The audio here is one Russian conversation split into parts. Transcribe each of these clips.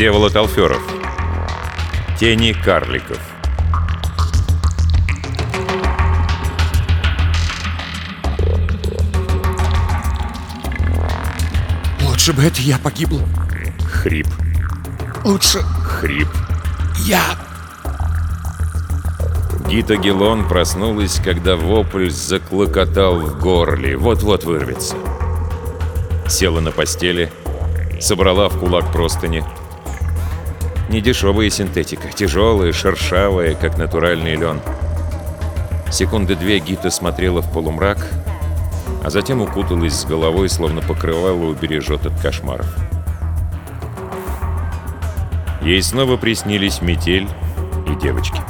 Всеволод Алферов. Тени карликов. Лучше бы это я погибла. Хрип. Лучше Хрип. я. Гита Гелон проснулась, когда вопль заклокотал в горле. Вот-вот вырвется. Села на постели, собрала в кулак простыни. Недешевая синтетика, тяжелая, шершавая, как натуральный лен. Секунды две Гита смотрела в полумрак, а затем укуталась с головой, словно покрывало убережет от кошмаров. Ей снова приснились метель и девочки.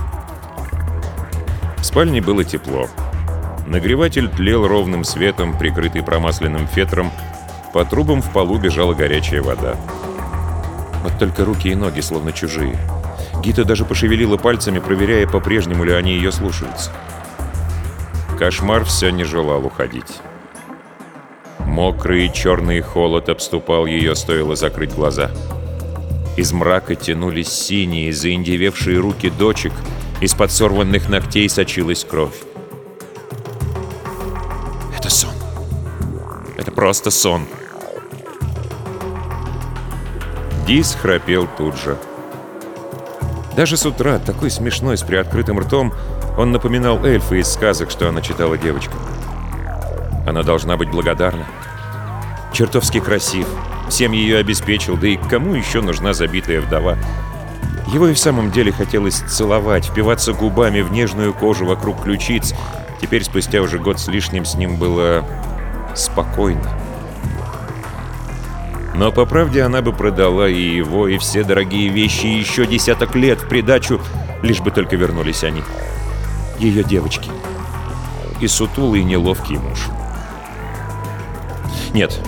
В спальне было тепло. Нагреватель тлел ровным светом, прикрытый промасленным фетром. По трубам в полу бежала горячая вода. Вот только руки и ноги словно чужие. Гита даже пошевелила пальцами, проверяя, по-прежнему ли они ее слушаются. Кошмар все не желал уходить. Мокрый черный холод обступал ее, стоило закрыть глаза. Из мрака тянулись синие, заиндевевшие руки дочек, из-под сорванных ногтей сочилась кровь. Это сон. Это просто сон. Дис храпел тут же. Даже с утра, такой смешной, с приоткрытым ртом, он напоминал эльфа из сказок, что она читала девочкам. Она должна быть благодарна. Чертовски красив. Всем ее обеспечил, да и кому еще нужна забитая вдова? Его и в самом деле хотелось целовать, впиваться губами в нежную кожу вокруг ключиц. Теперь, спустя уже год с лишним, с ним было спокойно. Но по правде она бы продала и его, и все дорогие вещи, и еще десяток лет в придачу, лишь бы только вернулись они. Ее девочки. И сутулый неловкий муж. Нет,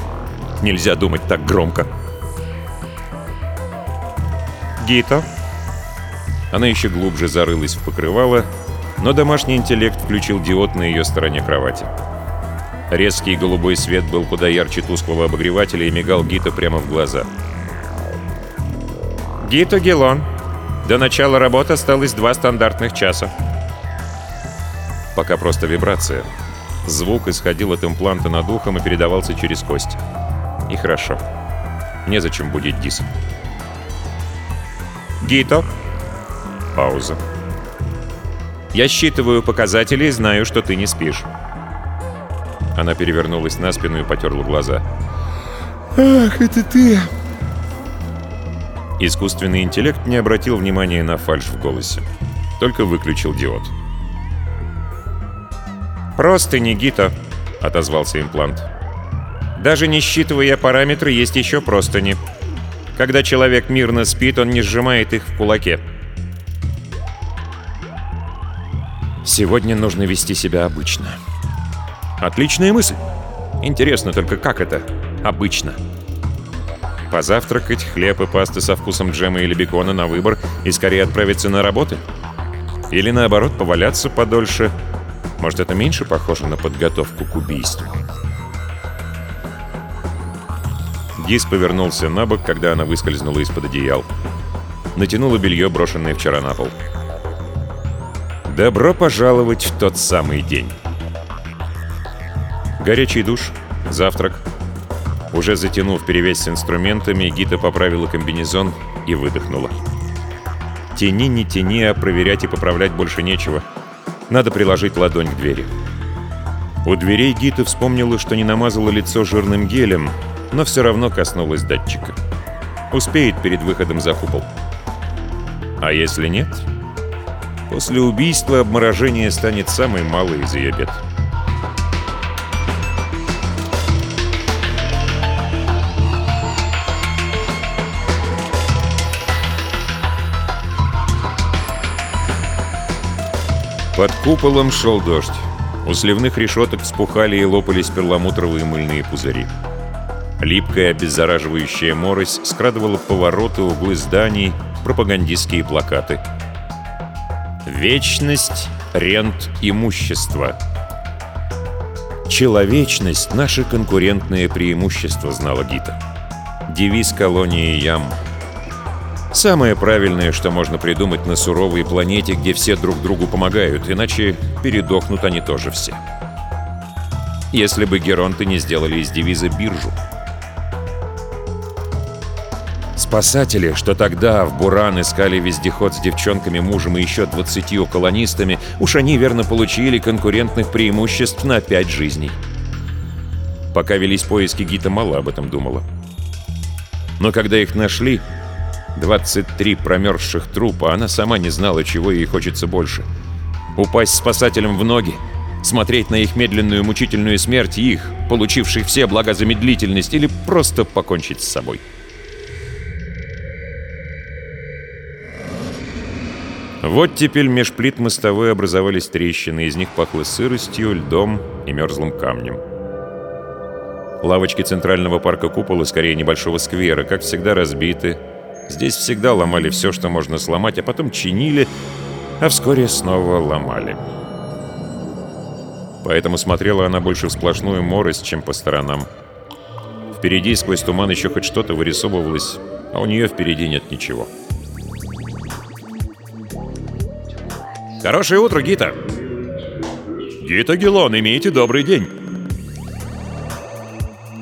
нельзя думать так громко. Гита. Она еще глубже зарылась в покрывало, но домашний интеллект включил диод на ее стороне кровати. Резкий голубой свет был куда ярче тусклого обогревателя и мигал Гита прямо в глаза. «Гита Гелон. До начала работы осталось два стандартных часа». Пока просто вибрация. Звук исходил от импланта над ухом и передавался через кость. И хорошо. Незачем будить Дис. «Гито». Пауза. «Я считываю показатели и знаю, что ты не спишь». Она перевернулась на спину и потерла глаза. Ах, это ты. Искусственный интеллект не обратил внимания на фальшь в голосе. Только выключил диод. «Просто не Гита», — отозвался имплант. «Даже не считывая параметры, есть еще простыни. Когда человек мирно спит, он не сжимает их в кулаке». «Сегодня нужно вести себя обычно». «Отличная мысль. Интересно только, как это обычно?» Позавтракать, хлеб и пасты со вкусом джема или бекона на выбор и скорее отправиться на работы? Или наоборот, поваляться подольше? Может, это меньше похоже на подготовку к убийству? Дис повернулся на бок, когда она выскользнула из-под одеял. Натянула белье, брошенное вчера на пол. Добро пожаловать в тот самый день. Горячий душ, завтрак, уже затянув перевес с инструментами, Гита поправила комбинезон и выдохнула. Тяни, не тяни, а проверять и поправлять больше нечего. Надо приложить ладонь к двери. У дверей Гита вспомнила, что не намазала лицо жирным гелем, но все равно коснулась датчика. Успеет перед выходом за купол. А если нет? После убийства обморожение станет самой малой из ее бед. Под куполом шел дождь. У сливных решеток вспухали и лопались перламутровые мыльные пузыри. Липкая обеззараживающая морось скрадывала повороты, углы зданий, пропагандистские плакаты. Вечность, рент, имущество. Человечность — наше конкурентное преимущество, знала Гита. Девиз колонии Ям. Самое правильное, что можно придумать на суровой планете, где все друг другу помогают, иначе передохнут они тоже все. Если бы геронты не сделали из девиза биржу. Спасатели, что тогда в Буран искали вездеход с девчонками, мужем и еще 20 колонистами, уж они верно получили конкурентных преимуществ на пять жизней. Пока велись поиски, Гита мало об этом думала. Но когда их нашли, 23 промерзших трупа, она сама не знала, чего ей хочется больше. Упасть спасателям в ноги, смотреть на их медленную мучительную смерть их, получивших все блага замедлительность, или просто покончить с собой. Вот теперь меж плит мостовой образовались трещины, из них пахло сыростью, льдом и мерзлым камнем. Лавочки центрального парка купола, скорее небольшого сквера, как всегда разбиты. Здесь всегда ломали все, что можно сломать, а потом чинили, а вскоре снова ломали. Поэтому смотрела она больше в сплошную морость, чем по сторонам. Впереди сквозь туман еще хоть что-то вырисовывалось, а у нее впереди нет ничего. «Хорошее утро, Гита!» «Гита Гелон, имейте добрый день!»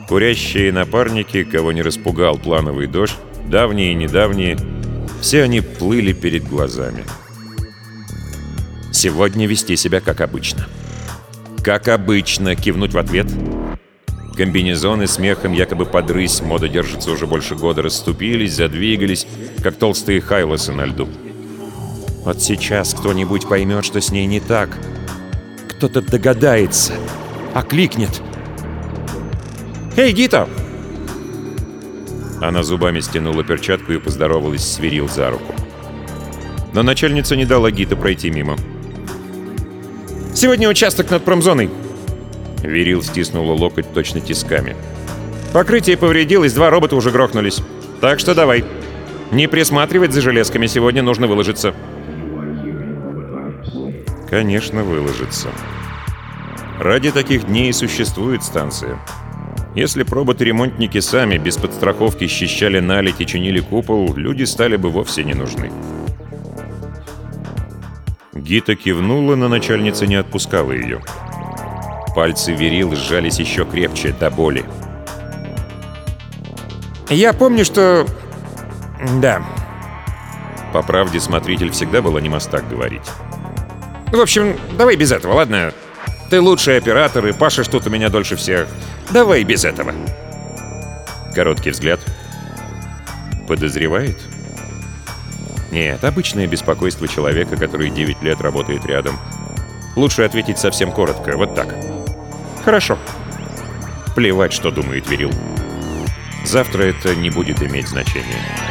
Курящие напарники, кого не распугал плановый дождь, давние и недавние, все они плыли перед глазами. Сегодня вести себя как обычно. Как обычно, кивнуть в ответ. Комбинезоны смехом якобы подрысь, мода держится уже больше года, расступились, задвигались, как толстые хайлосы на льду. Вот сейчас кто-нибудь поймет, что с ней не так. Кто-то догадается, окликнет. «Эй, Гита!» Она зубами стянула перчатку и поздоровалась с Верил за руку. Но начальница не дала Гита пройти мимо. «Сегодня участок над промзоной!» Верил стиснула локоть точно тисками. «Покрытие повредилось, два робота уже грохнулись. Так что давай. Не присматривать за железками, сегодня нужно выложиться». Конечно, выложиться. Ради таких дней и существует станция. Если роботы-ремонтники сами без подстраховки счищали налить и чинили купол, люди стали бы вовсе не нужны. Гита кивнула, но начальница не отпускала ее. Пальцы Верил сжались еще крепче, до боли. «Я помню, что... да...» По правде, смотритель всегда была не мастак говорить. В общем, давай без этого, ладно? Ты лучший оператор и пашешь тут у меня дольше всех. Давай без этого. Короткий взгляд. Подозревает? Нет, обычное беспокойство человека, который 9 лет работает рядом. Лучше ответить совсем коротко, вот так. Хорошо. Плевать, что думает Верил. Завтра это не будет иметь значения.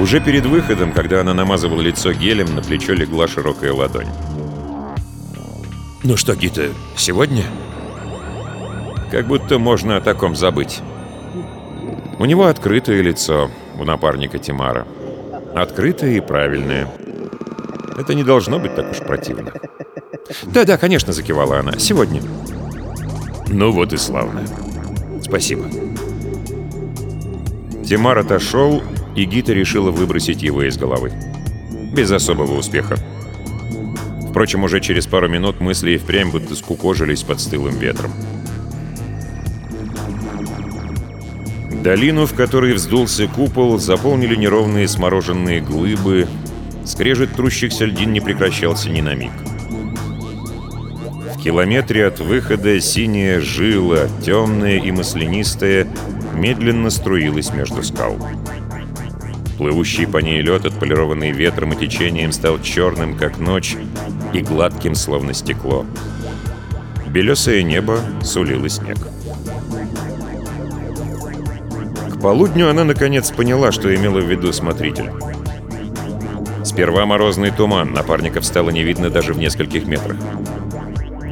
Уже перед выходом, когда она намазывала лицо гелем, на плечо легла широкая ладонь. «Ну что, Гита, сегодня?» Как будто можно о таком забыть. У него открытое лицо, у напарника Тимара. Открытое и правильное. Это не должно быть так уж противно. «Да-да, конечно», — закивала она. «Сегодня». «Ну вот и славно. Спасибо». Тимар отошел, и Гита решила выбросить его из головы. Без особого успеха. Впрочем, уже через пару минут мысли и впрямь будто скукожились под стылым ветром. Долину, в которой вздулся купол, заполнили неровные смороженные глыбы. Скрежет трущихся льдин не прекращался ни на миг. В километре от выхода синяя жила, темная и маслянистая, медленно струилась между скал. Плывущий по ней лед, отполированный ветром и течением, стал черным, как ночь, и гладким, словно стекло. Белесое небо сулило снег. К полудню она наконец поняла, что имела в виду смотритель. Сперва морозный туман, напарников стало не видно даже в нескольких метрах.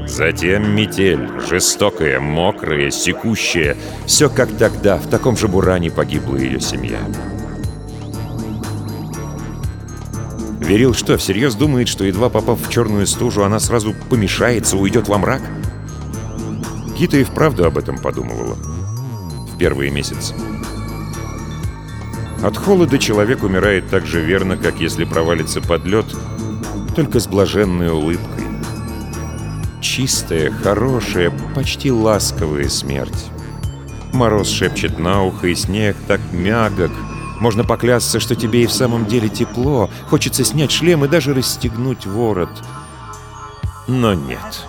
Затем метель, жестокая, мокрая, секущая. Все как тогда, в таком же буране погибла ее семья. Верил что, всерьез думает, что едва попав в черную стужу, она сразу помешается, уйдет во мрак? Гита и вправду об этом подумывала. В первые месяцы. От холода человек умирает так же верно, как если провалится под лед, только с блаженной улыбкой. Чистая, хорошая, почти ласковая смерть. Мороз шепчет на ухо, и снег так мягок. Можно поклясться, что тебе и в самом деле тепло. Хочется снять шлем и даже расстегнуть ворот. Но нет.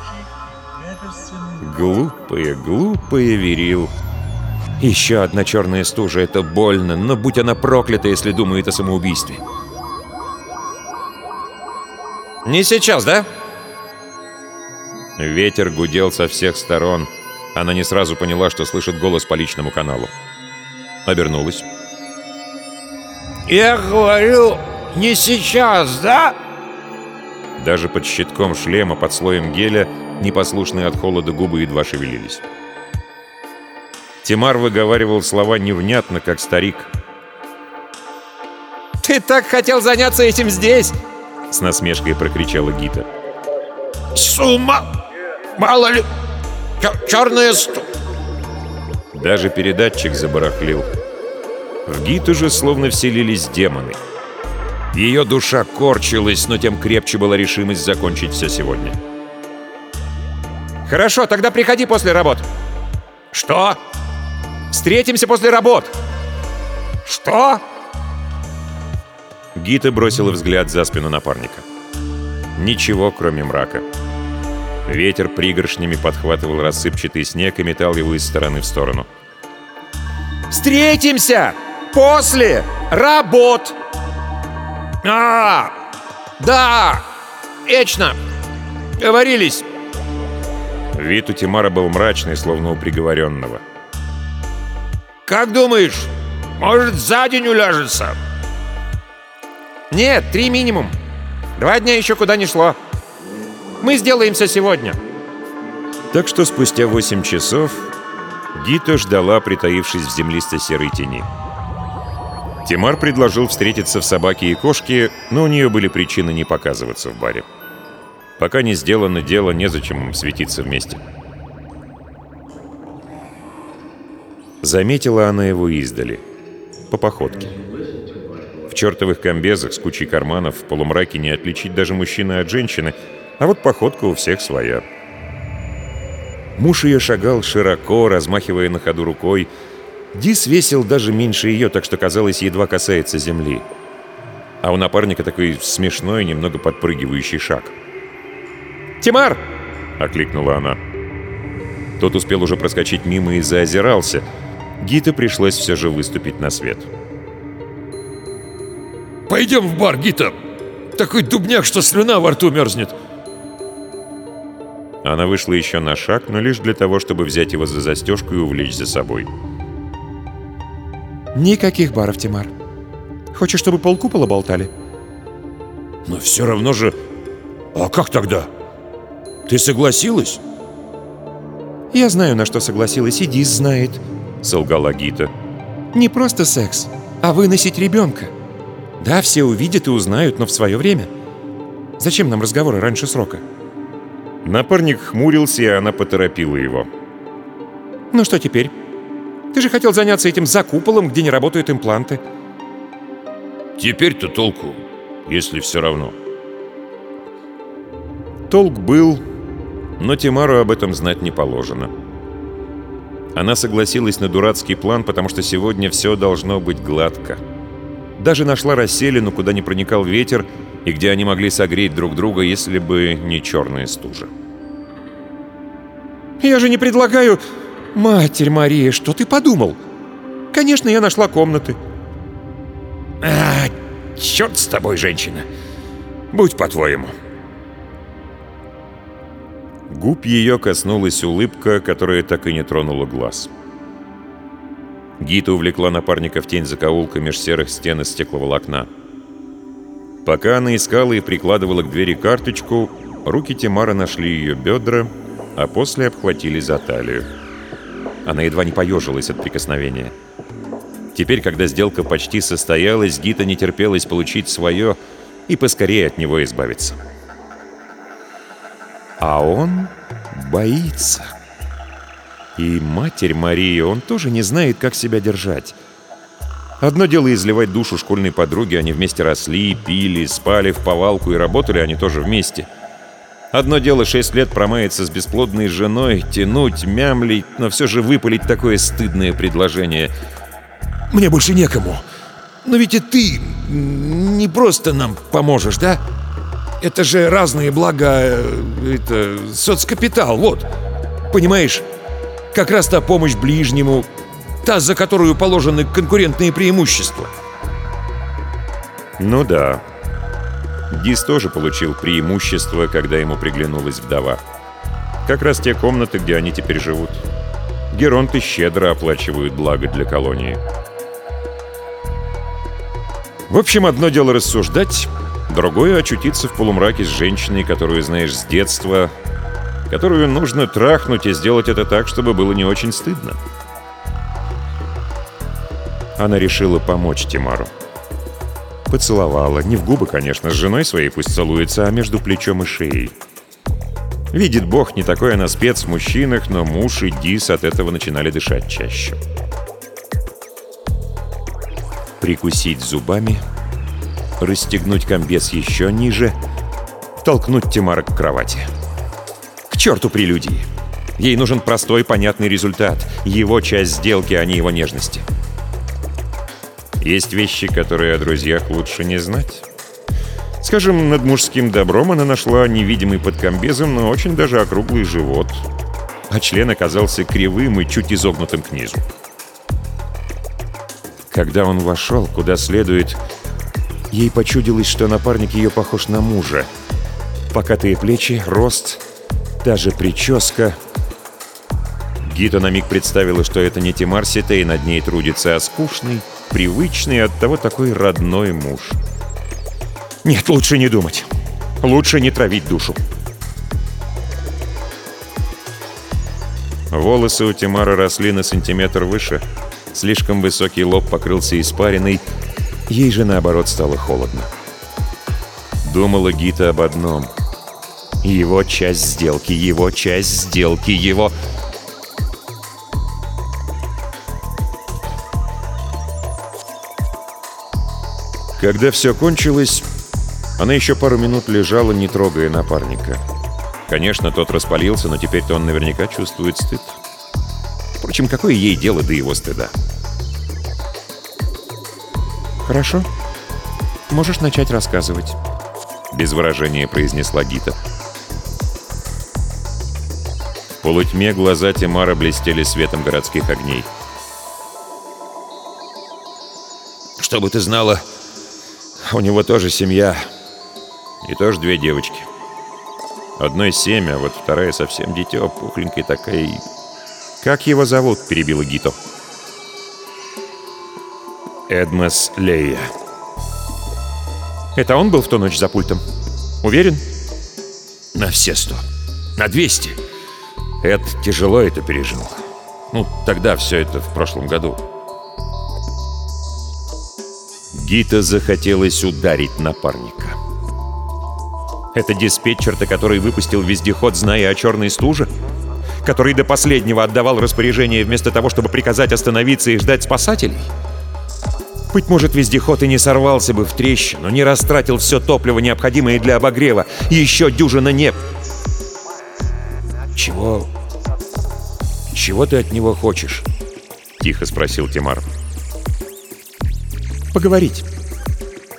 Глупые, глупые верил. Еще одна черная стужа — это больно, но будь она проклята, если думает о самоубийстве. «Не сейчас, да?» Ветер гудел со всех сторон. Она не сразу поняла, что слышит голос по личному каналу. Обернулась. «Я говорю, не сейчас, да?» Даже под щитком шлема, под слоем геля, непослушные от холода губы едва шевелились. Тимар выговаривал слова невнятно, как старик. «Ты так хотел заняться этим здесь!» С насмешкой прокричала Гита. «С ума! Мало ли! Черная сту...» Даже передатчик забарахлил. В Гиту же словно вселились демоны. Ее душа корчилась, но тем крепче была решимость закончить все сегодня. «Хорошо, тогда приходи после работ». «Что?» Встретимся после работ!» «Что?» Гита бросила взгляд за спину напарника. Ничего, кроме мрака. Ветер пригоршнями подхватывал рассыпчатый снег и метал его из стороны в сторону. «Встретимся! После работ!» «А, да! Вечно! Говорились!» Вид у Тимара был мрачный, словно у приговоренного. «Как думаешь, может, за день уляжется?» «Нет, три минимум. Два дня еще куда не шло. Мы сделаем все сегодня». Так что спустя восемь часов Гита ждала, притаившись в землистой серой тени. Тимар предложил встретиться в «Собаке и кошке», но у нее были причины не показываться в баре. Пока не сделано дело, незачем им светиться вместе. Заметила она его издали. По походке. В чертовых комбезах с кучей карманов в полумраке не отличить даже мужчины от женщины, а вот походка у всех своя. Муж ее шагал широко, размахивая на ходу рукой. Дис весил даже меньше ее, так что, казалось, едва касается земли. А у напарника такой смешной, немного подпрыгивающий шаг. «Тимар!» — окликнула она. Тот успел уже проскочить мимо и заозирался — Гита пришлось все же выступить на свет. «Пойдем в бар, Гита! Такой дубняк, что слюна во рту мерзнет!» Она вышла еще на шаг, но лишь для того, чтобы взять его за застежку и увлечь за собой. «Никаких баров, Тимар. Хочешь, чтобы полкупола болтали?» «Но все равно же... А как тогда? Ты согласилась?» «Я знаю, на что согласилась, и Дис знает», — солгала Гита. «Не просто секс, а выносить ребенка. Да, все увидят и узнают, но в свое время. Зачем нам разговоры раньше срока?» Напарник хмурился, и она поторопила его. «Ну что теперь? Ты же хотел заняться этим за куполом, где не работают импланты». «Теперь-то толку, если все равно». Толк был, но Тимару об этом знать не положено. Она согласилась на дурацкий план, потому что сегодня все должно быть гладко. Даже нашла расселину, куда не проникал ветер, и где они могли согреть друг друга, если бы не черная стужа. «Я же не предлагаю...» «Матерь Мария, что ты подумал?» «Конечно, я нашла комнаты». «А, черт с тобой, женщина! Будь по-твоему!» Губ ее коснулась улыбка, которая так и не тронула глаз. Гита увлекла напарника в тень закоулка меж серых стен из стекловолокна. Пока она искала и прикладывала к двери карточку, руки Тимара нашли ее бедра, а после обхватили за талию. Она едва не поежилась от прикосновения. Теперь, когда сделка почти состоялась, Гита не терпелась получить свое, и поскорее от него избавиться. А он боится. И Матерь Мария, он тоже не знает, как себя держать. Одно дело изливать душу школьной подруге, они вместе росли, пили, спали в повалку и работали они тоже вместе. Одно дело шесть лет промаяться с бесплодной женой, тянуть, мямлить, но все же выпалить такое стыдное предложение. Мне больше некому. Но ведь и ты не просто нам поможешь, да? Это же разные блага, э, это соцкапитал, вот. Понимаешь, как раз та помощь ближнему, та, за которую положены конкурентные преимущества. Ну да. Дис тоже получил преимущество, когда ему приглянулась вдова. Как раз те комнаты, где они теперь живут. Геронты щедро оплачивают благо для колонии. В общем, одно дело рассуждать, другое — очутиться в полумраке с женщиной, которую знаешь с детства, которую нужно трахнуть и сделать это так, чтобы было не очень стыдно. Она решила помочь Тимару. Поцеловала, не в губы, конечно, с женой своей пусть целуется, а между плечом и шеей. Видит Бог, не такой она спец в мужчинах, но муж и Дис от этого начинали дышать чаще. Прикусить зубами, расстегнуть комбез еще ниже, толкнуть Тимара к кровати. К черту прелюдии! Ей нужен простой, понятный результат. Его часть сделки, а не его нежности. Есть вещи, которые о друзьях лучше не знать. Скажем, над мужским добром она нашла невидимый под комбезом, но очень даже округлый живот. А член оказался кривым и чуть изогнутым к низу. Когда он вошел, куда следует, ей почудилось, что напарник ее похож на мужа. Покатые плечи, рост, та же прическа. Гита на миг представила, что это не Тимар Ситей над ней трудится, а скучный, привычный, оттого такой родной муж. Нет, лучше не думать. Лучше не травить душу. Волосы у Тимара росли на сантиметр выше. Слишком высокий лоб покрылся испариной. Ей же, наоборот, стало холодно. Думала Гита об одном. Его часть сделки, его часть сделки, его... Когда все кончилось, она еще пару минут лежала, не трогая напарника. Конечно, тот распалился, но теперь-то он наверняка чувствует стыд. Впрочем, какое ей дело до его стыда? «Хорошо. Можешь начать рассказывать», — без выражения произнесла Гита. В полутьме глаза Тимара блестели светом городских огней. Чтобы ты знала, у него тоже семья. И тоже две девочки. Одной семь, а вот вторая совсем дитё, пухленькая такая. «Как его зовут?» — перебила Гито. Эдмас Лея. «Это он был в ту ночь за пультом? Уверен?» На все сто. На двести. Эд тяжело это пережил. Ну, тогда все это в прошлом году. Гита захотелось ударить напарника. Это диспетчер-то, который выпустил вездеход, зная о черной стуже? Который до последнего отдавал распоряжение вместо того, чтобы приказать остановиться и ждать спасателей? Быть может, вездеход и не сорвался бы в трещину, не растратил все топливо, необходимое для обогрева, и еще дюжина не... Чего... Чего ты от него хочешь? Тихо спросил Тимар. Поговорить.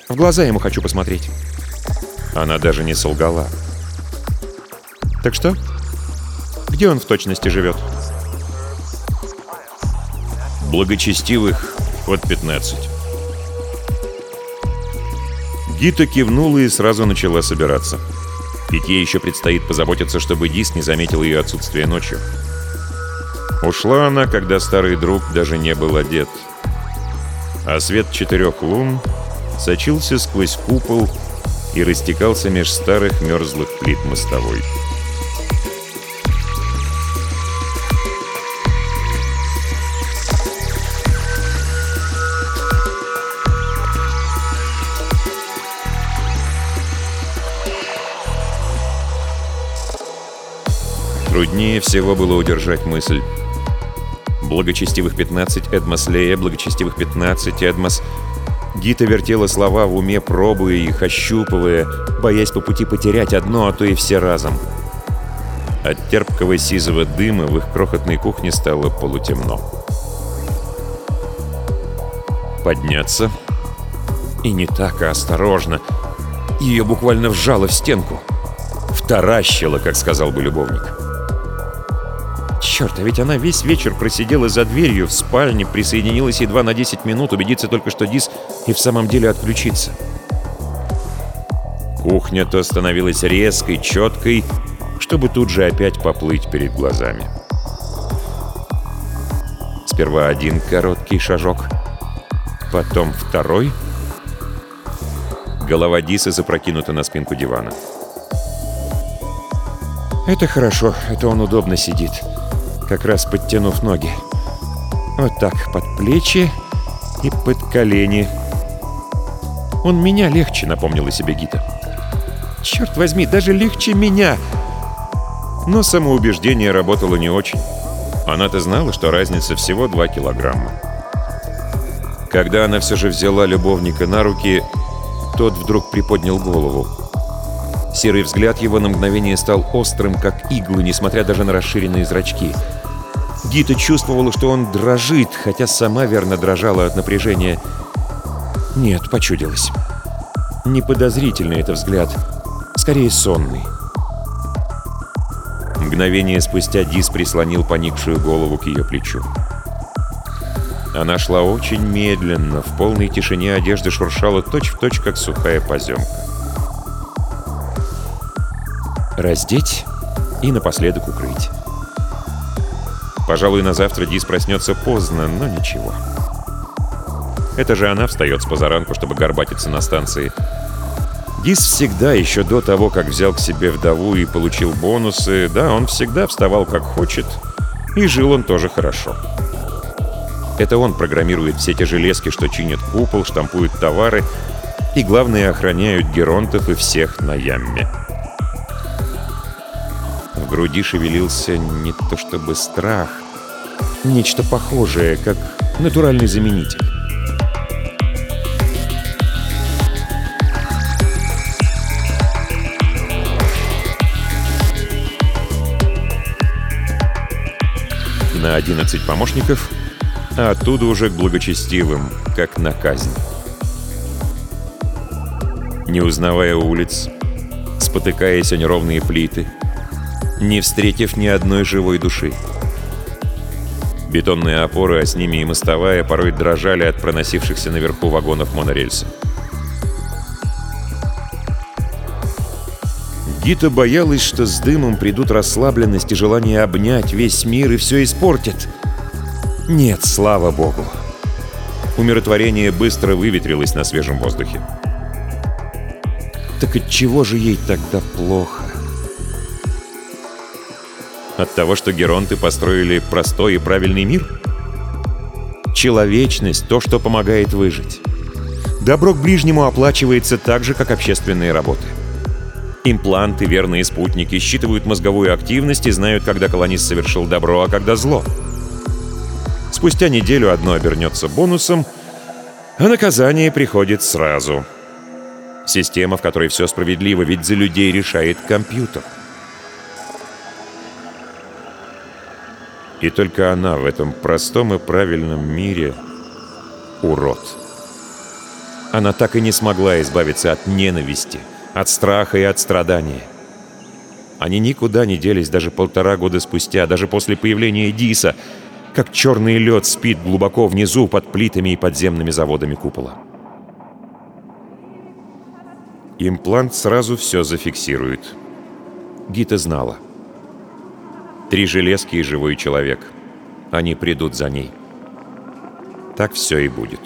В глаза ему хочу посмотреть. Она даже не солгала. Так что? Где он в точности живет? Благочестивых от 15. Гита кивнула и сразу начала собираться. Ведь ей еще предстоит позаботиться, чтобы Дис не заметил ее отсутствие ночью. Ушла она, когда старый друг даже не был одет а свет четырех лун сочился сквозь купол и растекался меж старых мерзлых плит мостовой. Труднее всего было удержать мысль Благочестивых 15 Эдмос Лея, благочестивых 15 Эдмос... Гита вертела слова в уме, пробуя их, ощупывая, боясь по пути потерять одно, а то и все разом. От терпкого сизого дыма в их крохотной кухне стало полутемно. Подняться. И не так, а осторожно. Ее буквально вжало в стенку. Вторащило, как сказал бы любовник. Черт, а ведь она весь вечер просидела за дверью в спальне, присоединилась едва на 10 минут, убедиться только, что Дис и в самом деле отключится. Кухня то становилась резкой, четкой, чтобы тут же опять поплыть перед глазами. Сперва один короткий шажок, потом второй. Голова Диса запрокинута на спинку дивана. Это хорошо, это он удобно сидит как раз подтянув ноги. Вот так, под плечи и под колени. «Он меня легче», — напомнила себе Гита. «Черт возьми, даже легче меня!» Но самоубеждение работало не очень. Она-то знала, что разница всего 2 килограмма. Когда она все же взяла любовника на руки, тот вдруг приподнял голову. Серый взгляд его на мгновение стал острым, как иглы, несмотря даже на расширенные зрачки — Гита чувствовала, что он дрожит, хотя сама верно дрожала от напряжения. Нет, почудилась. Неподозрительный это взгляд, скорее сонный. Мгновение спустя Дис прислонил поникшую голову к ее плечу. Она шла очень медленно, в полной тишине одежда шуршала точь-в-точь, точь, как сухая поземка. Раздеть и напоследок укрыть. Пожалуй, на завтра Дис проснется поздно, но ничего. Это же она встает с позаранку, чтобы горбатиться на станции. Дис всегда, еще до того, как взял к себе вдову и получил бонусы, да, он всегда вставал как хочет, и жил он тоже хорошо. Это он программирует все те железки, что чинят купол, штампуют товары и, главное, охраняют геронтов и всех на Ямме. Груди шевелился не то чтобы страх, нечто похожее, как натуральный заменитель. На 11 помощников, а оттуда уже к благочестивым, как на казнь. Не узнавая улиц, спотыкаясь о неровные плиты, не встретив ни одной живой души. Бетонные опоры, а с ними и мостовая, порой дрожали от проносившихся наверху вагонов монорельса. Гита боялась, что с дымом придут расслабленность и желание обнять весь мир и все испортит. Нет, слава богу. Умиротворение быстро выветрилось на свежем воздухе. Так от чего же ей тогда плохо? От того, что геронты построили простой и правильный мир? Человечность — то, что помогает выжить. Добро к ближнему оплачивается так же, как общественные работы. Импланты, верные спутники, считывают мозговую активность и знают, когда колонист совершил добро, а когда зло. Спустя неделю одно обернется бонусом, а наказание приходит сразу. Система, в которой все справедливо, ведь за людей решает компьютер. И только она в этом простом и правильном мире — урод. Она так и не смогла избавиться от ненависти, от страха и от страдания. Они никуда не делись даже полтора года спустя, даже после появления Диса, как черный лед спит глубоко внизу под плитами и подземными заводами купола. Имплант сразу все зафиксирует. Гита знала — Три железки и живой человек. Они придут за ней. Так все и будет.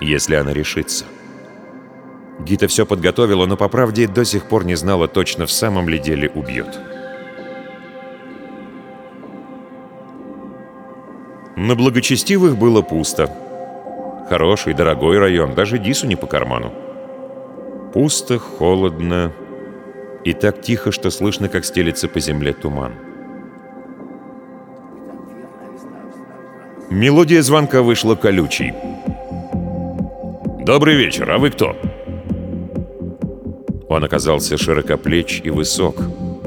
Если она решится. Гита все подготовила, но по правде до сих пор не знала точно, в самом ли деле убьет. На благочестивых было пусто. Хороший, дорогой район, даже Дису не по карману. Пусто, холодно И так тихо, что слышно, как стелется по земле туман. Мелодия звонка вышла колючей. «Добрый вечер, а вы кто?» Он оказался широкоплеч и высок,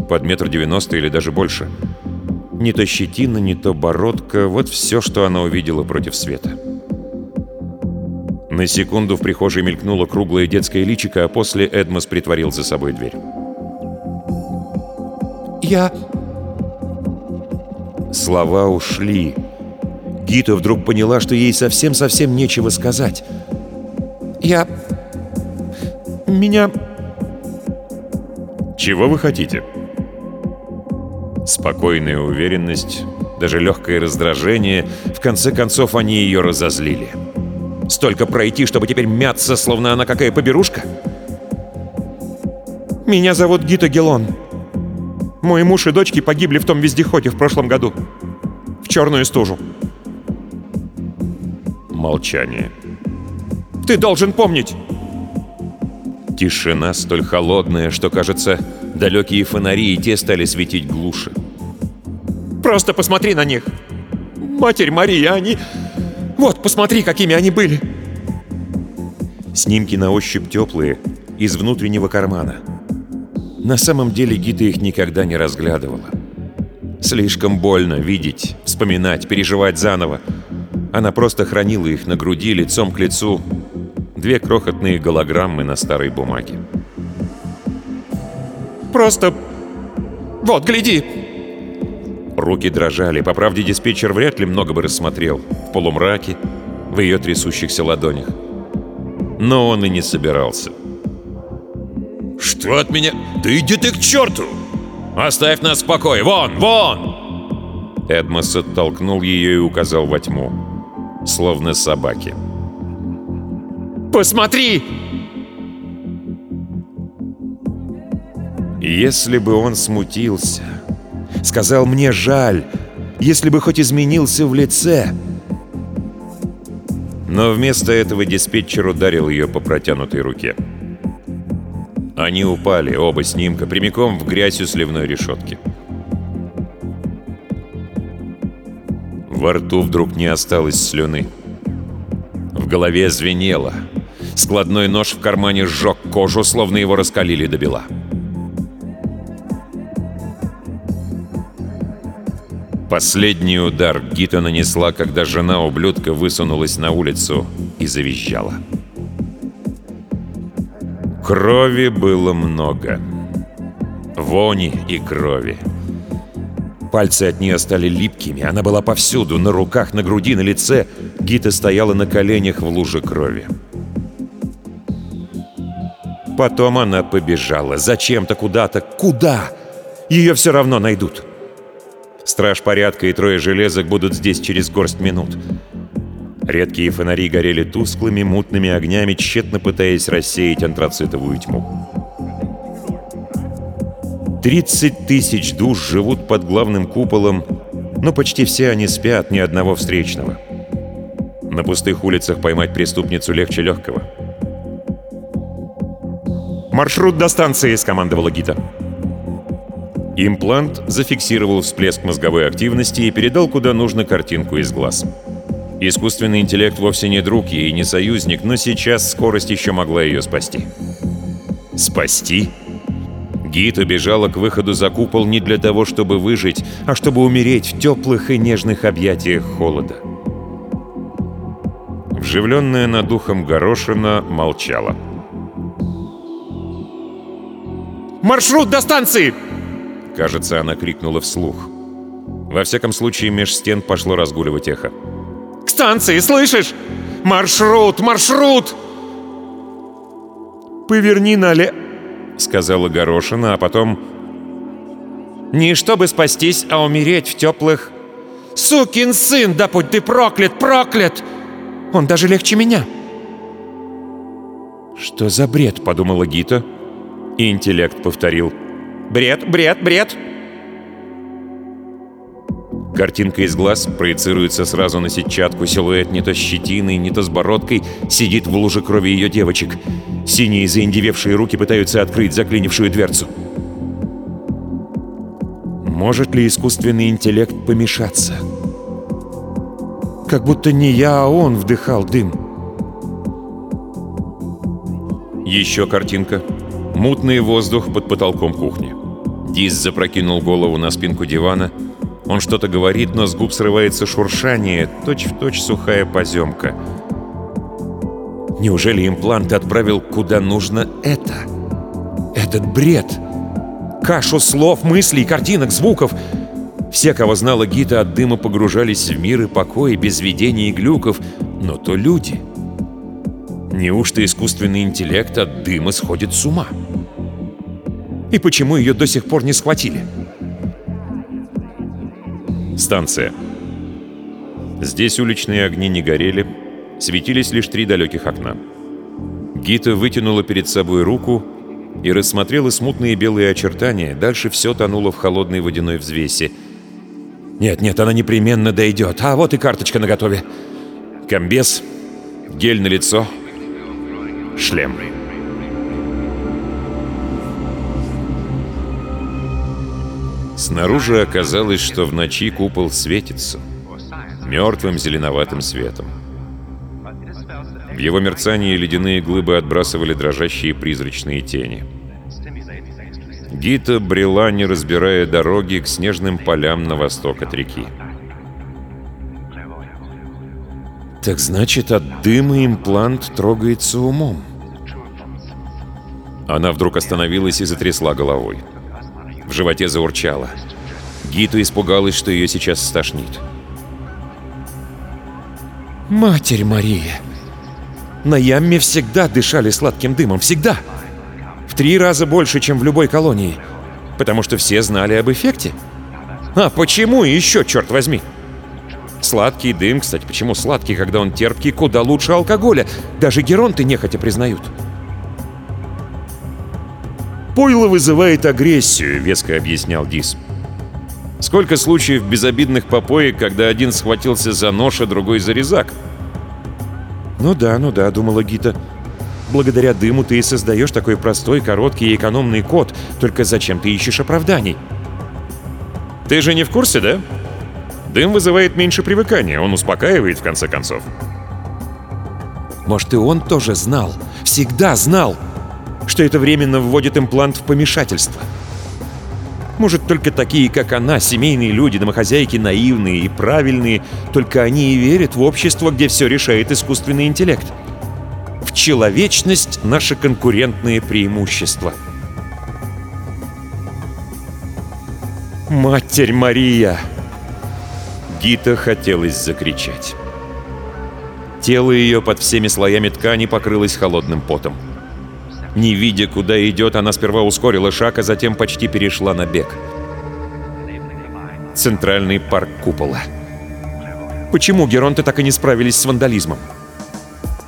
под метр девяносто или даже больше. Не то щетина, не то бородка, вот все, что она увидела против света. На секунду в прихожей мелькнуло круглое детское личико, а после Эдмос притворил за собой дверь. «Я...» Слова ушли. Гита вдруг поняла, что ей совсем-совсем нечего сказать. «Я... Меня...» «Чего вы хотите?» Спокойная уверенность, даже легкое раздражение, в конце концов они ее разозлили. Столько пройти, чтобы теперь мяться, словно она какая поберушка? «Меня зовут Гита Гелон. Мой муж и дочки погибли в том вездеходе в прошлом году. В черную стужу». Молчание. «Ты должен помнить!» Тишина столь холодная, что, кажется, далекие фонари и те стали светить глуше. «Просто посмотри на них! Матерь Мария, они... Вот, посмотри, какими они были!» Снимки на ощупь теплые, из внутреннего кармана. На самом деле Гита их никогда не разглядывала. Слишком больно видеть, вспоминать, переживать заново. Она просто хранила их на груди лицом к лицу. Две крохотные голограммы на старой бумаге. «Просто... Вот, гляди!» Руки дрожали. По правде, диспетчер вряд ли много бы рассмотрел. В полумраке, в ее трясущихся ладонях. Но он и не собирался. «Что от меня? Да иди ты к черту! Оставь нас в покое! Вон, вон!» Эдмос оттолкнул ее и указал во тьму. Словно собаки. «Посмотри!» Если бы он смутился, сказал мне жаль, если бы хоть изменился в лице. Но вместо этого диспетчер ударил ее по протянутой руке. Они упали, оба снимка, прямиком в грязь у сливной решетки. Во рту вдруг не осталось слюны. В голове звенело. Складной нож в кармане сжег кожу, словно его раскалили до бела. Последний удар Гита нанесла, когда жена ублюдка высунулась на улицу и завизжала. Крови было много. Вони и крови. Пальцы от нее стали липкими, она была повсюду, на руках, на груди, на лице. Гита стояла на коленях в луже крови. Потом она побежала. Зачем-то куда-то. Куда? Ее все равно найдут. Страж порядка и трое железок будут здесь через горсть минут. Редкие фонари горели тусклыми, мутными огнями, тщетно пытаясь рассеять антрацитовую тьму. 30 тысяч душ живут под главным куполом, но почти все они спят, ни одного встречного. На пустых улицах поймать преступницу легче легкого. «Маршрут до станции!» — скомандовала Гита. Имплант зафиксировал всплеск мозговой активности и передал куда нужно картинку из глаз. Искусственный интеллект вовсе не друг ей и не союзник, но сейчас скорость еще могла ее спасти. Спасти? Гита бежала к выходу за купол не для того, чтобы выжить, а чтобы умереть в теплых и нежных объятиях холода. Вживленная над духом горошина молчала. «Маршрут до станции!» Кажется, она крикнула вслух. Во всяком случае, меж стен пошло разгуливать эхо. «К станции, слышишь? Маршрут, маршрут!» «Поверни нале...» — сказала Горошина, а потом... «Не чтобы спастись, а умереть в теплых...» «Сукин сын, да будь ты проклят, проклят! Он даже легче меня!» «Что за бред?» — подумала Гита. И интеллект повторил. Бред, бред, бред!» Картинка из глаз проецируется сразу на сетчатку, силуэт не то щетиной, не то с бородкой, сидит в луже крови ее девочек. Синие заиндевевшие руки пытаются открыть заклинившую дверцу. Может ли искусственный интеллект помешаться? Как будто не я, а он вдыхал дым. Еще картинка. Мутный воздух под потолком кухни. Дис запрокинул голову на спинку дивана. Он что-то говорит, но с губ срывается шуршание, точь-в-точь точь сухая поземка. Неужели имплант отправил куда нужно это? Этот бред! Кашу слов, мыслей, картинок, звуков. Все, кого знала Гита, от дыма погружались в мир и покой, без видений и глюков. Но то люди. Неужто искусственный интеллект от дыма сходит с ума? И почему ее до сих пор не схватили? Станция. Здесь уличные огни не горели, светились лишь три далеких окна. Гита вытянула перед собой руку и рассмотрела смутные белые очертания, дальше все тонуло в холодной водяной взвеси. Нет, нет, она непременно дойдет. А вот и карточка наготове. Комбез, гель на лицо, шлем. Снаружи оказалось, что в ночи купол светится мертвым зеленоватым светом. В его мерцании ледяные глыбы отбрасывали дрожащие призрачные тени. Гита брела, не разбирая дороги, к снежным полям на восток от реки. Так значит, от дыма имплант трогается умом. Она вдруг остановилась и затрясла головой. В животе заурчало. Гита испугалась, что ее сейчас стошнит. «Матерь Мария! На Ямме всегда дышали сладким дымом, всегда! В три раза больше, чем в любой колонии, потому что все знали об эффекте. А почему еще, черт возьми?» Сладкий дым, кстати, почему сладкий, когда он терпкий, куда лучше алкоголя? Даже геронты нехотя признают. «Пойло вызывает агрессию», — веско объяснял Дис. «Сколько случаев безобидных попоек, когда один схватился за нож, а другой за резак?» «Ну да, ну да», — думала Гита. «Благодаря дыму ты и создаешь такой простой, короткий и экономный код. Только зачем ты ищешь оправданий?» «Ты же не в курсе, да? Дым вызывает меньше привыкания, он успокаивает, в конце концов». «Может, и он тоже знал, всегда знал, что это временно вводит имплант в помешательство. Может, только такие, как она, семейные люди, домохозяйки, наивные и правильные, только они и верят в общество, где все решает искусственный интеллект. В человечность — наше конкурентное преимущество. «Матерь Мария!» Гита хотелось закричать. Тело ее под всеми слоями ткани покрылось холодным потом. Не видя, куда идет, она сперва ускорила шаг, а затем почти перешла на бег. Центральный парк Купола. Почему геронты так и не справились с вандализмом?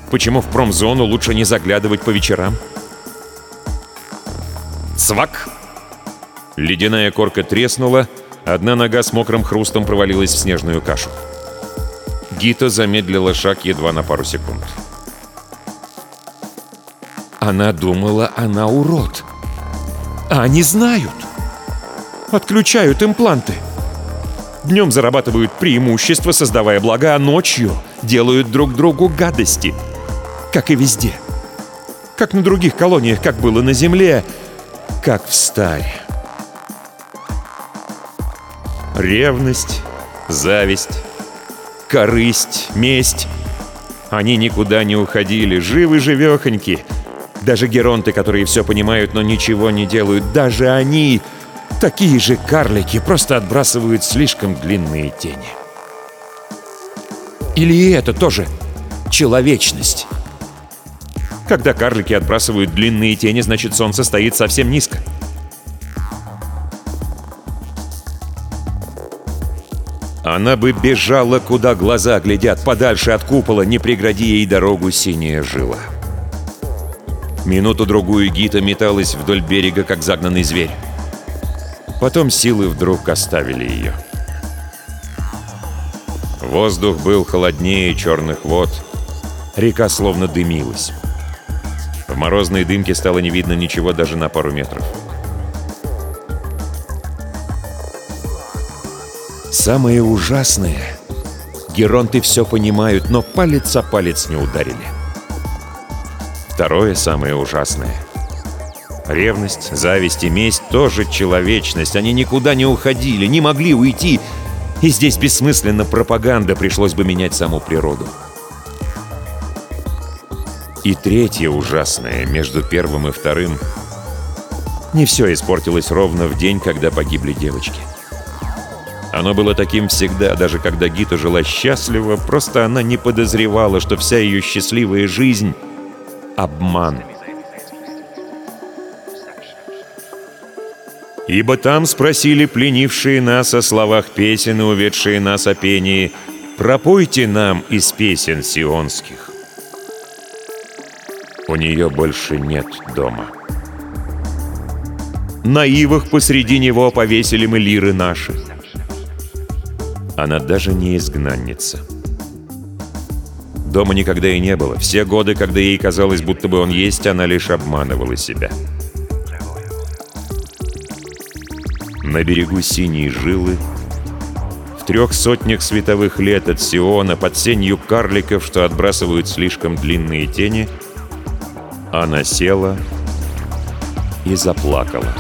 Почему в промзону лучше не заглядывать по вечерам? Цвак! Ледяная корка треснула, одна нога с мокрым хрустом провалилась в снежную кашу. Гита замедлила шаг едва на пару секунд. Она думала, она урод. А они знают. Отключают импланты. Днем зарабатывают преимущества, создавая блага, а ночью делают друг другу гадости. Как и везде. Как на других колониях, как было на Земле, как в Старе. Ревность, зависть, корысть, месть. Они никуда не уходили, живы-живехоньки. Даже геронты, которые все понимают, но ничего не делают, даже они, такие же карлики, просто отбрасывают слишком длинные тени. Или это тоже человечность? Когда карлики отбрасывают длинные тени, значит солнце стоит совсем низко. Она бы бежала, куда глаза глядят, подальше от купола, не прегради ей дорогу синяя жила. Минуту-другую Гита металась вдоль берега, как загнанный зверь. Потом силы вдруг оставили ее. Воздух был холоднее черных вод. Река словно дымилась. В морозной дымке стало не видно ничего даже на пару метров. Самое ужасное — геронты все понимают, но палец о палец не ударили. Второе самое ужасное — ревность, зависть и месть тоже человечность. Они никуда не уходили, не могли уйти. И здесь бессмысленно пропаганда, пришлось бы менять саму природу. И третье ужасное, между первым и вторым — не все испортилось ровно в день, когда погибли девочки. Оно было таким всегда, даже когда Гита жила счастливо, просто она не подозревала, что вся ее счастливая жизнь — обман. Ибо там спросили пленившие нас о словах песен и уведшие нас о пении, «Пропойте нам из песен сионских». У нее больше нет дома. На ивах посреди него повесили мы лиры наши. Она даже не изгнанница. Дома никогда и не было. Все годы, когда ей казалось, будто бы он есть, она лишь обманывала себя. На берегу синей жилы, в трех сотнях световых лет от Сиона, под сенью карликов, что отбрасывают слишком длинные тени, она села и заплакала.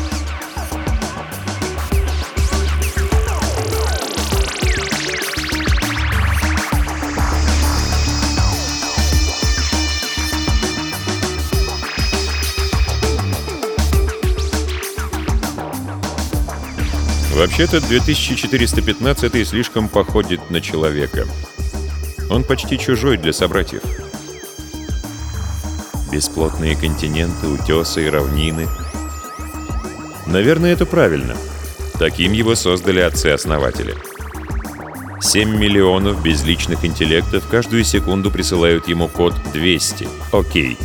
Вообще-то 2415 слишком походит на человека. Он почти чужой для собратьев. Бесплотные континенты, утесы и равнины. Наверное, это правильно. Таким его создали отцы-основатели. 7 миллионов безличных интеллектов каждую секунду присылают ему код 200. Окей.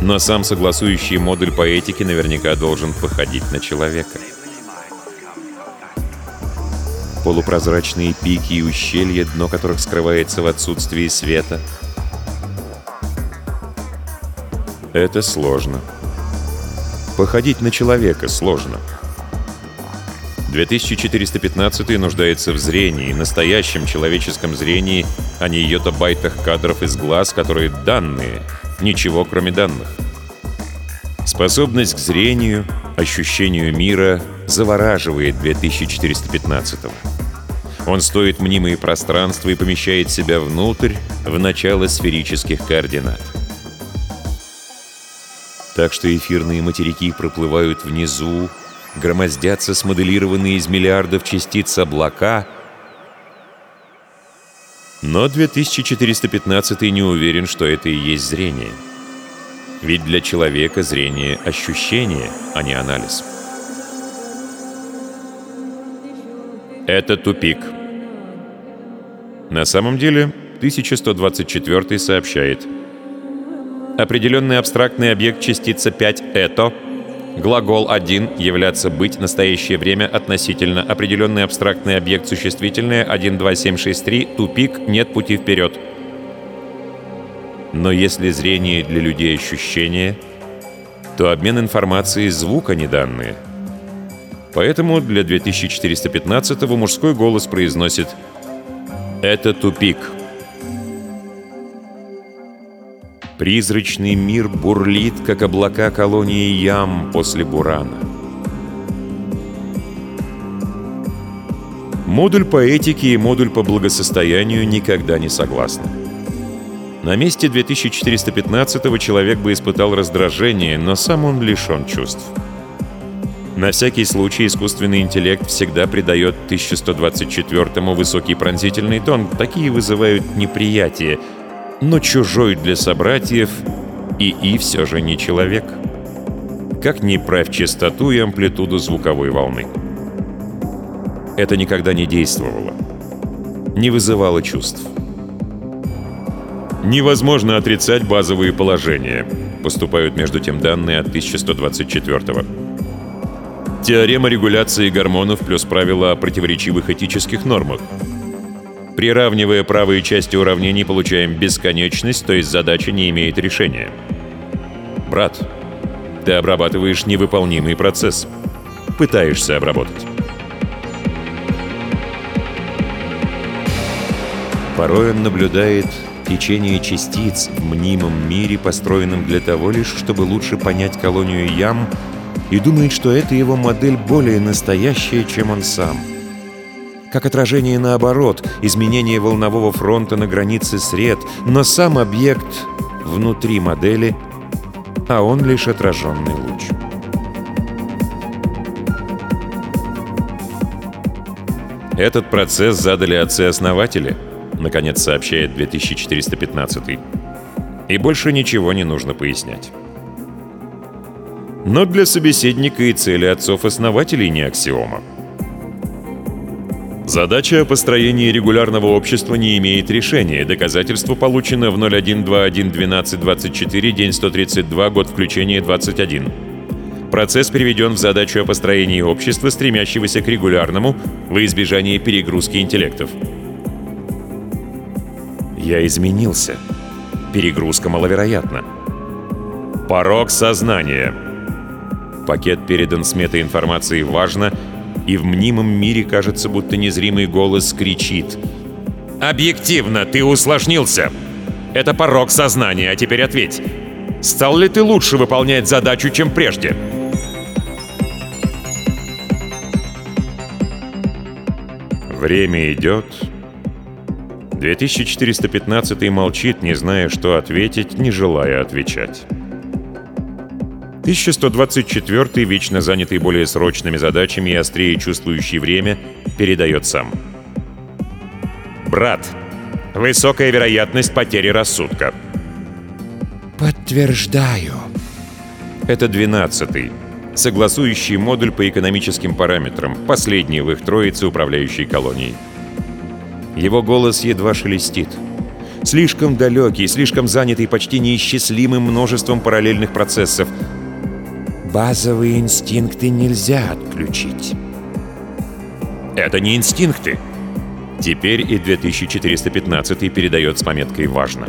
Но сам согласующий модуль по этике наверняка должен походить на человека. Полупрозрачные пики и ущелья, дно которых скрывается в отсутствии света. Это сложно. Походить на человека сложно. 2415 нуждается в зрении, настоящем человеческом зрении, а не йота-байтах кадров из глаз, которые данные, ничего кроме данных. Способность к зрению, ощущению мира завораживает 2415-го. Он стоит мнимые пространства и помещает себя внутрь, в начало сферических координат. Так что эфирные материки проплывают внизу, громоздятся смоделированные из миллиардов частиц облака, но 2415 не уверен, что это и есть зрение. Ведь для человека зрение — ощущение, а не анализ. Это тупик. На самом деле, 1124 сообщает. Определенный абстрактный объект частица 5 «это» Глагол 1 являться быть настоящее время относительно определенный абстрактный объект существительное 1, 2, 7, 6, 3 тупик нет пути вперед. Но если зрение для людей ощущение, то обмен информацией звук, а не данные — Поэтому для 2415-го мужской голос произносит «Это тупик». Призрачный мир бурлит, как облака колонии ям после бурана. Модуль по этике и модуль по благосостоянию никогда не согласны. На месте 2415-го человек бы испытал раздражение, но сам он лишен чувств. На всякий случай искусственный интеллект всегда придает 1124-му высокий пронзительный тон. Такие вызывают неприятие. Но чужой для собратьев и и все же не человек. Как ни правь частоту и амплитуду звуковой волны. Это никогда не действовало. Не вызывало чувств. Невозможно отрицать базовые положения. Поступают между тем данные от 1124 -го. Теорема регуляции гормонов плюс правила о противоречивых этических нормах. Приравнивая правые части уравнений, получаем бесконечность, то есть задача не имеет решения. Брат, ты обрабатываешь невыполнимый процесс. Пытаешься обработать. Порой он наблюдает течение частиц в мнимом мире, построенном для того лишь, чтобы лучше понять колонию ям, и думает, что эта его модель более настоящая, чем он сам. Как отражение наоборот, изменение волнового фронта на границе сред, но сам объект внутри модели, а он лишь отраженный луч. Этот процесс задали отцы-основатели, наконец сообщает 2415. И больше ничего не нужно пояснять. Но для собеседника и цели отцов-основателей не аксиома. Задача о построении регулярного общества не имеет решения. Доказательство получено в 01211224, день 132, год включения 21. Процесс переведен в задачу о построении общества, стремящегося к регулярному, во избежание перегрузки интеллектов. Я изменился. Перегрузка маловероятна. Порог сознания. Пакет передан с метаинформацией важно, и в мнимом мире кажется, будто незримый голос кричит. «Объективно, ты усложнился! Это порог сознания, а теперь ответь. Стал ли ты лучше выполнять задачу, чем прежде?» Время идет. 2415 молчит, не зная, что ответить, не желая отвечать. 1124 вечно занятый более срочными задачами и острее чувствующий время, передает сам. «Брат, высокая вероятность потери рассудка». «Подтверждаю». Это 12-й, согласующий модуль по экономическим параметрам, последний в их троице управляющей колонией. Его голос едва шелестит. Слишком далекий, слишком занятый почти неисчислимым множеством параллельных процессов. Базовые инстинкты нельзя отключить. Это не инстинкты. Теперь и 2415 передает с пометкой «Важно».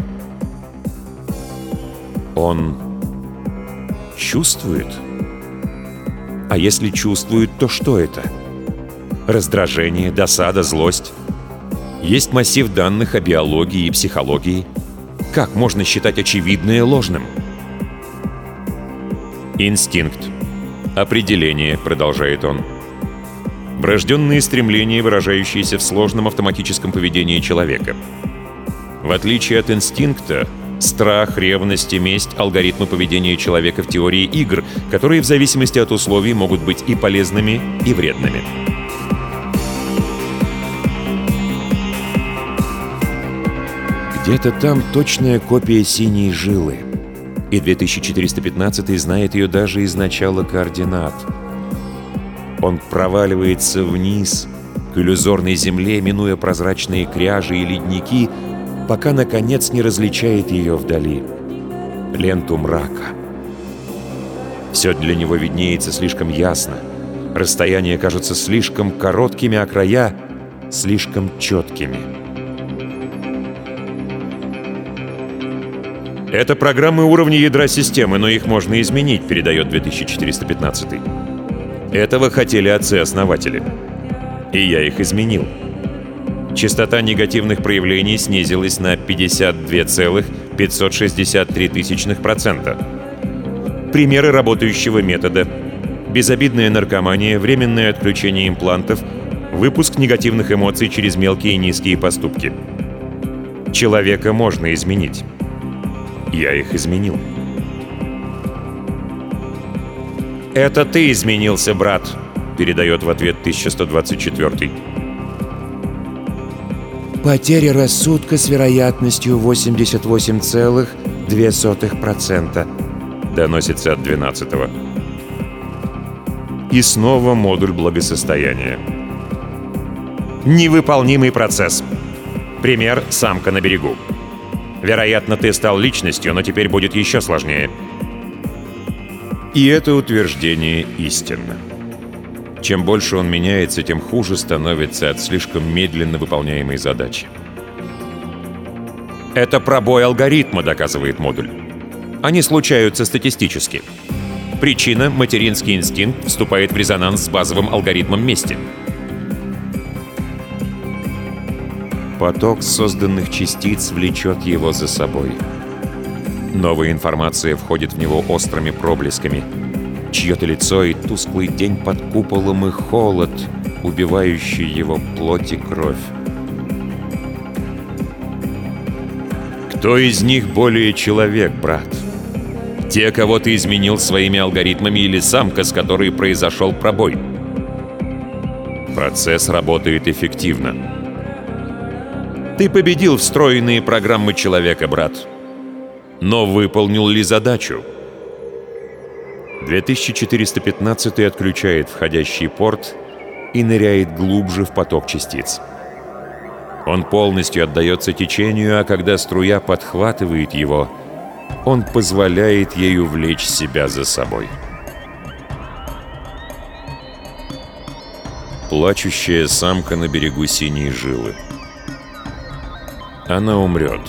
Он чувствует? А если чувствует, то что это? Раздражение, досада, злость? Есть массив данных о биологии и психологии. Как можно считать очевидное ложным? Инстинкт. Определение, продолжает он. Врожденные стремления, выражающиеся в сложном автоматическом поведении человека. В отличие от инстинкта, страх, ревность и месть — алгоритмы поведения человека в теории игр, которые в зависимости от условий могут быть и полезными, и вредными. Где-то там точная копия синей жилы. И 2415 знает ее даже из начала координат. Он проваливается вниз, к иллюзорной земле, минуя прозрачные кряжи и ледники, пока, наконец, не различает ее вдали. Ленту мрака. Все для него виднеется слишком ясно. Расстояния кажутся слишком короткими, а края — слишком четкими. Это программы уровня ядра системы, но их можно изменить, передает 2415. Этого хотели отцы-основатели. И я их изменил. Частота негативных проявлений снизилась на 52,563%. Примеры работающего метода. Безобидная наркомания, временное отключение имплантов, выпуск негативных эмоций через мелкие и низкие поступки. Человека можно изменить. Я их изменил. «Это ты изменился, брат», — передает в ответ 1124 Потеря рассудка с вероятностью 88,2%. Доносится от 12-го. И снова модуль благосостояния. Невыполнимый процесс. Пример «Самка на берегу». Вероятно, ты стал личностью, но теперь будет еще сложнее. И это утверждение истинно. Чем больше он меняется, тем хуже становится от слишком медленно выполняемой задачи. Это пробой алгоритма, доказывает модуль. Они случаются статистически. Причина — материнский инстинкт вступает в резонанс с базовым алгоритмом мести. Поток созданных частиц влечет его за собой. Новая информация входит в него острыми проблесками. Чье-то лицо и тусклый день под куполом и холод, убивающий его плоть и кровь. Кто из них более человек, брат? Те, кого ты изменил своими алгоритмами или самка, с которой произошел пробой? Процесс работает эффективно. Ты победил встроенные программы человека, брат. Но выполнил ли задачу? 2415 отключает входящий порт и ныряет глубже в поток частиц. Он полностью отдается течению, а когда струя подхватывает его, он позволяет ею влечь себя за собой. Плачущая самка на берегу синей жилы. Она умрет.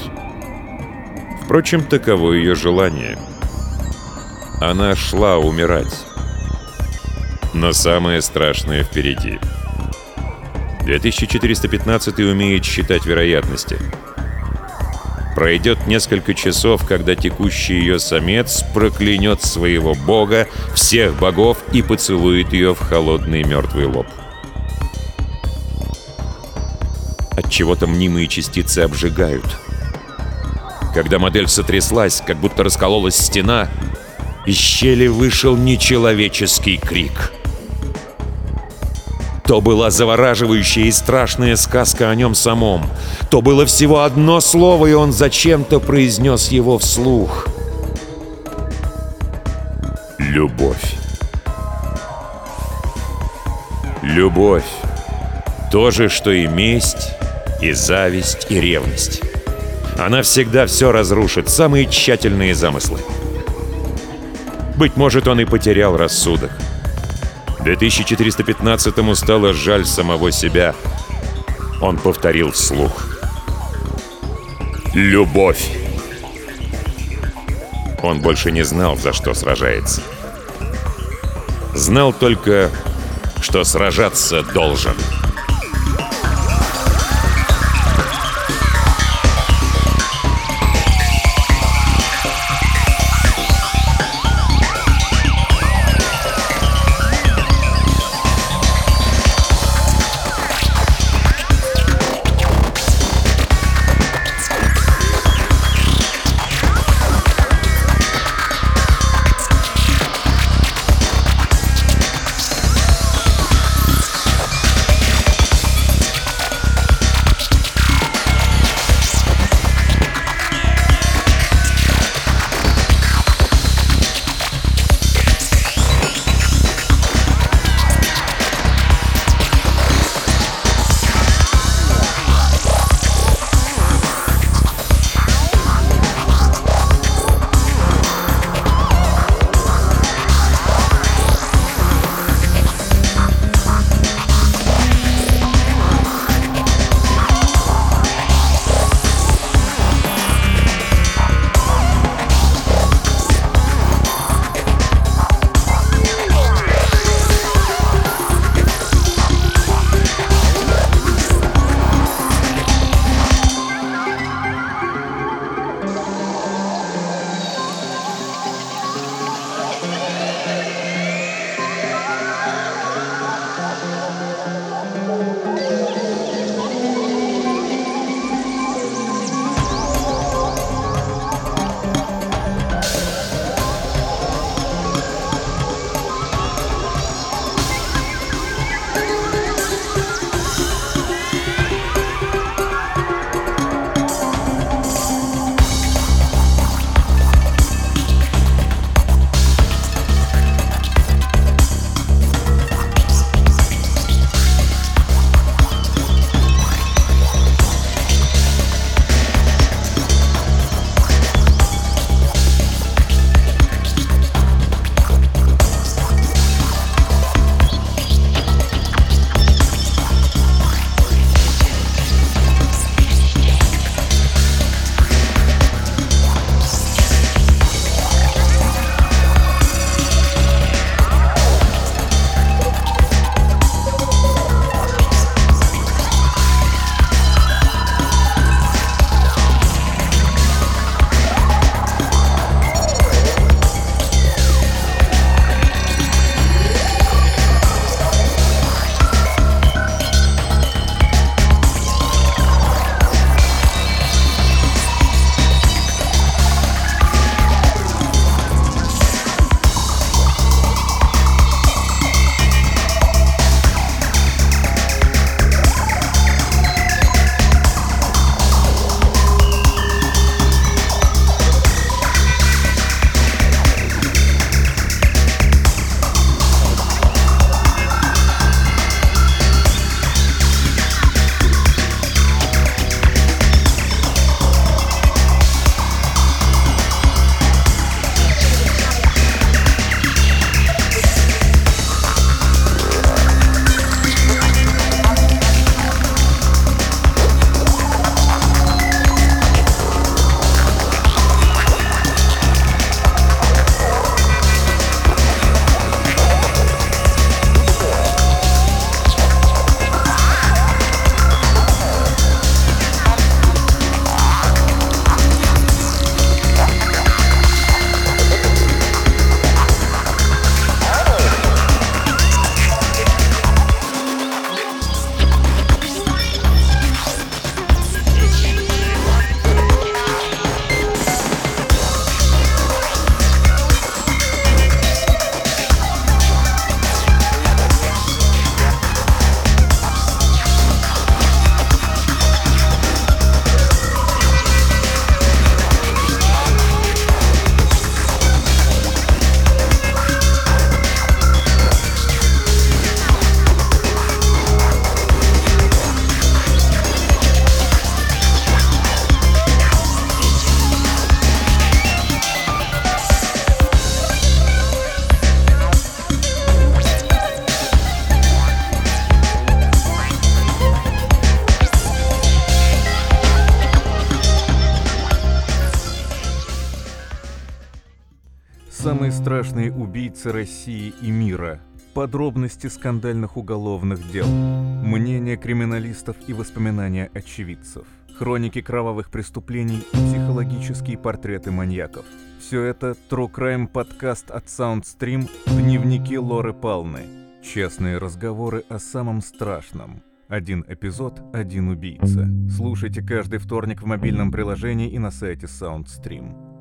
Впрочем, таково ее желание. Она шла умирать. Но самое страшное впереди — 2415 умеет считать вероятности. Пройдет несколько часов, когда текущий ее самец проклянет своего бога, всех богов и поцелует ее в холодный мертвый лоб. От чего-то мнимые частицы обжигают. Когда модель сотряслась, как будто раскололась стена, из щели вышел нечеловеческий крик — то была завораживающая и страшная сказка о нем самом. То было всего одно слово, и он зачем-то произнес его вслух. Любовь. Любовь. То же, что и месть, и зависть, и ревность. Она всегда все разрушит, самые тщательные замыслы. Быть может, он и потерял рассудок. 2415-му стало жаль самого себя. Он повторил вслух. «Любовь!» Он больше не знал, за что сражается. Знал только, что сражаться должен. Самые страшные убийцы России и мира. Подробности скандальных уголовных дел. Мнения криминалистов и воспоминания очевидцев. Хроники кровавых преступлений и психологические портреты маньяков. Все это True Crime подкаст от Soundstream «Дневники Лоры Палны». Честные разговоры о самом страшном. Один эпизод, один убийца. Слушайте каждый вторник в мобильном приложении и на сайте Soundstream.